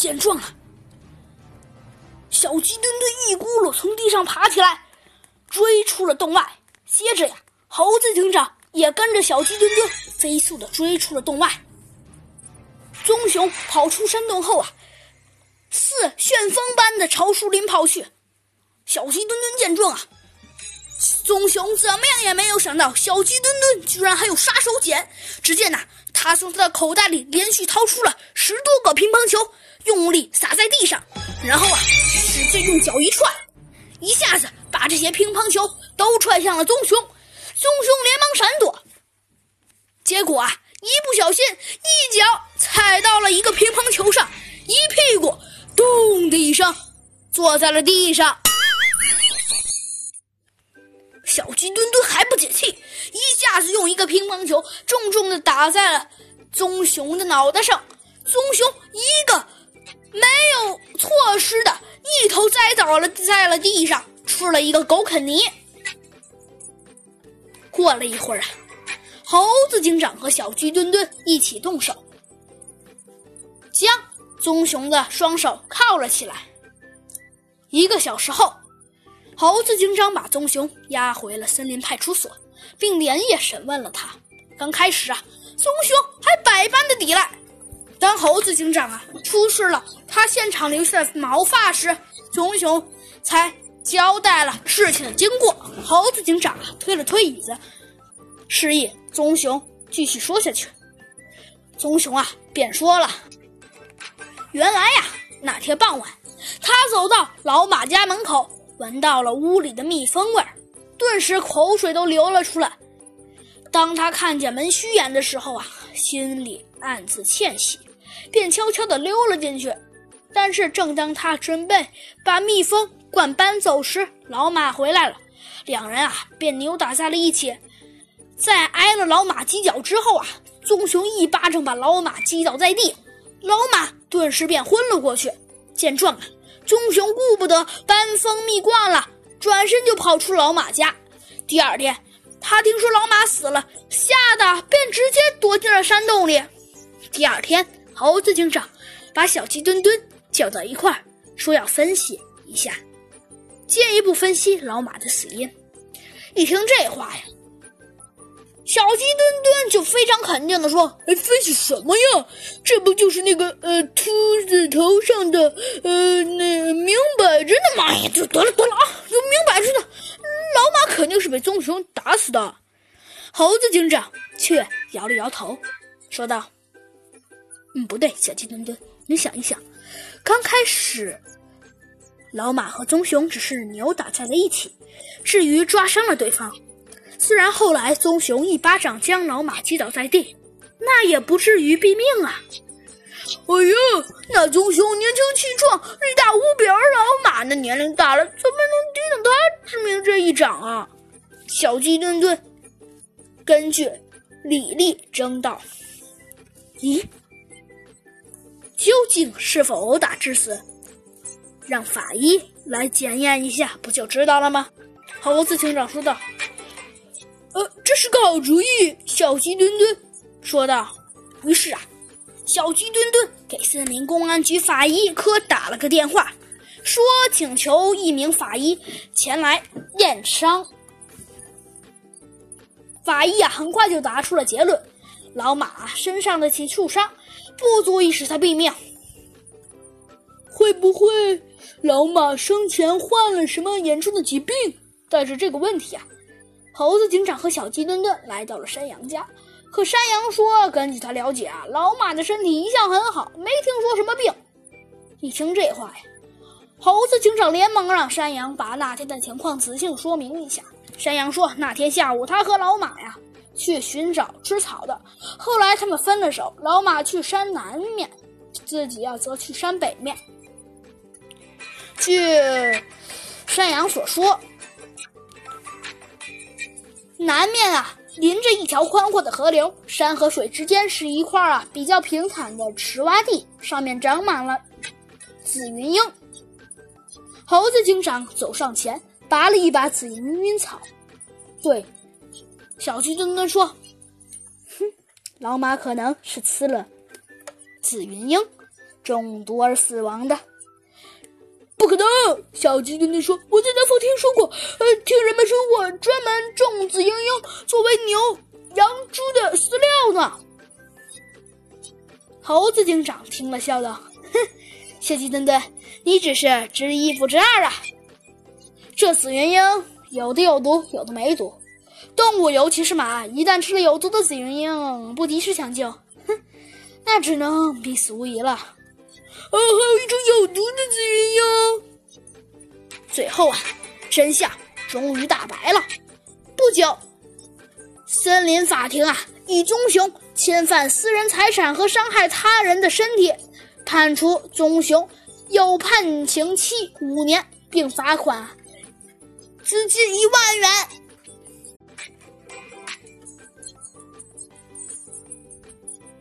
见状啊，小鸡墩墩一咕噜从地上爬起来，追出了洞外。接着呀，猴子警长也跟着小鸡墩墩飞速的追出了洞外。棕熊跑出山洞后啊，似旋风般的朝树林跑去。小鸡墩墩见状啊，棕熊怎么样也没有想到，小鸡墩墩居然还有杀手锏。只见呐，他从他的口袋里连续掏出了十多个乒乓球，用力撒在地上，然后啊，使劲用脚一踹，一下子把这些乒乓球都踹向了棕熊。棕熊连忙闪躲，结果啊，一不小心一脚踩到了一个乒乓球上，一屁股咚的一声坐在了地上。小鸡墩墩还不解气，一下子用一个乒乓球重重的打在了棕熊的脑袋上。棕熊一个没有措施的一头栽倒了在了地上，吃了一个狗啃泥。过了一会儿啊，猴子警长和小鸡墩墩一起动手，将棕熊的双手铐了起来。一个小时后。猴子警长把棕熊押回了森林派出所，并连夜审问了他。刚开始啊，棕熊还百般的抵赖。当猴子警长啊出示了他现场留下的毛发时，棕熊才交代了事情的经过。猴子警长啊推了推椅子，示意棕熊继续说下去。棕熊啊便说了：“原来呀，那天傍晚，他走到老马家门口。”闻到了屋里的蜜蜂味儿，顿时口水都流了出来。当他看见门虚掩的时候啊，心里暗自窃喜，便悄悄地溜了进去。但是，正当他准备把蜜蜂罐搬走时，老马回来了，两人啊便扭打在了一起。在挨了老马几脚之后啊，棕熊一巴掌把老马击倒在地，老马顿时便昏了过去。见状啊。棕熊顾不得搬蜂蜜罐了，转身就跑出老马家。第二天，他听说老马死了，吓得便直接躲进了山洞里。第二天，猴子警长把小鸡墩墩叫到一块儿，说要分析一下，进一步分析老马的死因。一听这话呀。小鸡墩墩就非常肯定的说：“哎，分析什么呀？这不就是那个呃秃子头上的呃那明摆着的吗？就得了得了啊，就明摆着的，老马肯定是被棕熊打死的。”猴子警长却摇了摇头，说道：“嗯，不对，小鸡墩墩，你想一想，刚开始老马和棕熊只是扭打在了一起，至于抓伤了对方。”虽然后来棕熊一巴掌将老马击倒在地，那也不至于毙命啊！哎呀，那棕熊年轻气壮，力大无比，而老马那年龄大了，怎么能抵挡他致命这一掌啊？小鸡墩墩根据李丽争道：“咦，究竟是否殴打致死？让法医来检验一下，不就知道了吗？”猴子警长说道。呃，这是个好主意，小鸡墩墩说道。于是啊，小鸡墩墩给森林公安局法医科打了个电话，说请求一名法医前来验伤。法医啊，很快就答出了结论：老马身上的几处伤不足以使他毙命。会不会老马生前患了什么严重的疾病？带着这个问题啊。猴子警长和小鸡墩墩来到了山羊家，可山羊说：“根据他了解啊，老马的身体一向很好，没听说什么病。”一听这话呀，猴子警长连忙让山羊把那天的情况仔细说明一下。山羊说：“那天下午，他和老马呀去寻找吃草的，后来他们分了手，老马去山南面，自己呀则去山北面。”据山羊所说。南面啊，临着一条宽阔的河流，山和水之间是一块啊比较平坦的池洼地，上面长满了紫云英。猴子警长走上前，拔了一把紫云英草，对小鸡墩墩说：“哼，老马可能是吃了紫云英，中毒而死亡的。不可能！小鸡墩墩说：“我在南方听说过，呃，听人们说过，专门种紫莹莹作为牛、羊、猪的饲料呢。”猴子警长听了，笑道：“哼，小鸡墩墩，你只是知一不知二啊！这紫莹莹有的有毒，有的没毒。动物，尤其是马，一旦吃了有毒的紫莹莹，不及时抢救，哼，那只能必死无疑了。”哦，还有一种有毒的紫云哟。最后啊，真相终于大白了。不久，森林法庭啊，以棕熊侵犯私人财产和伤害他人的身体，判处棕熊有判刑期五年，并罚款资金一万元。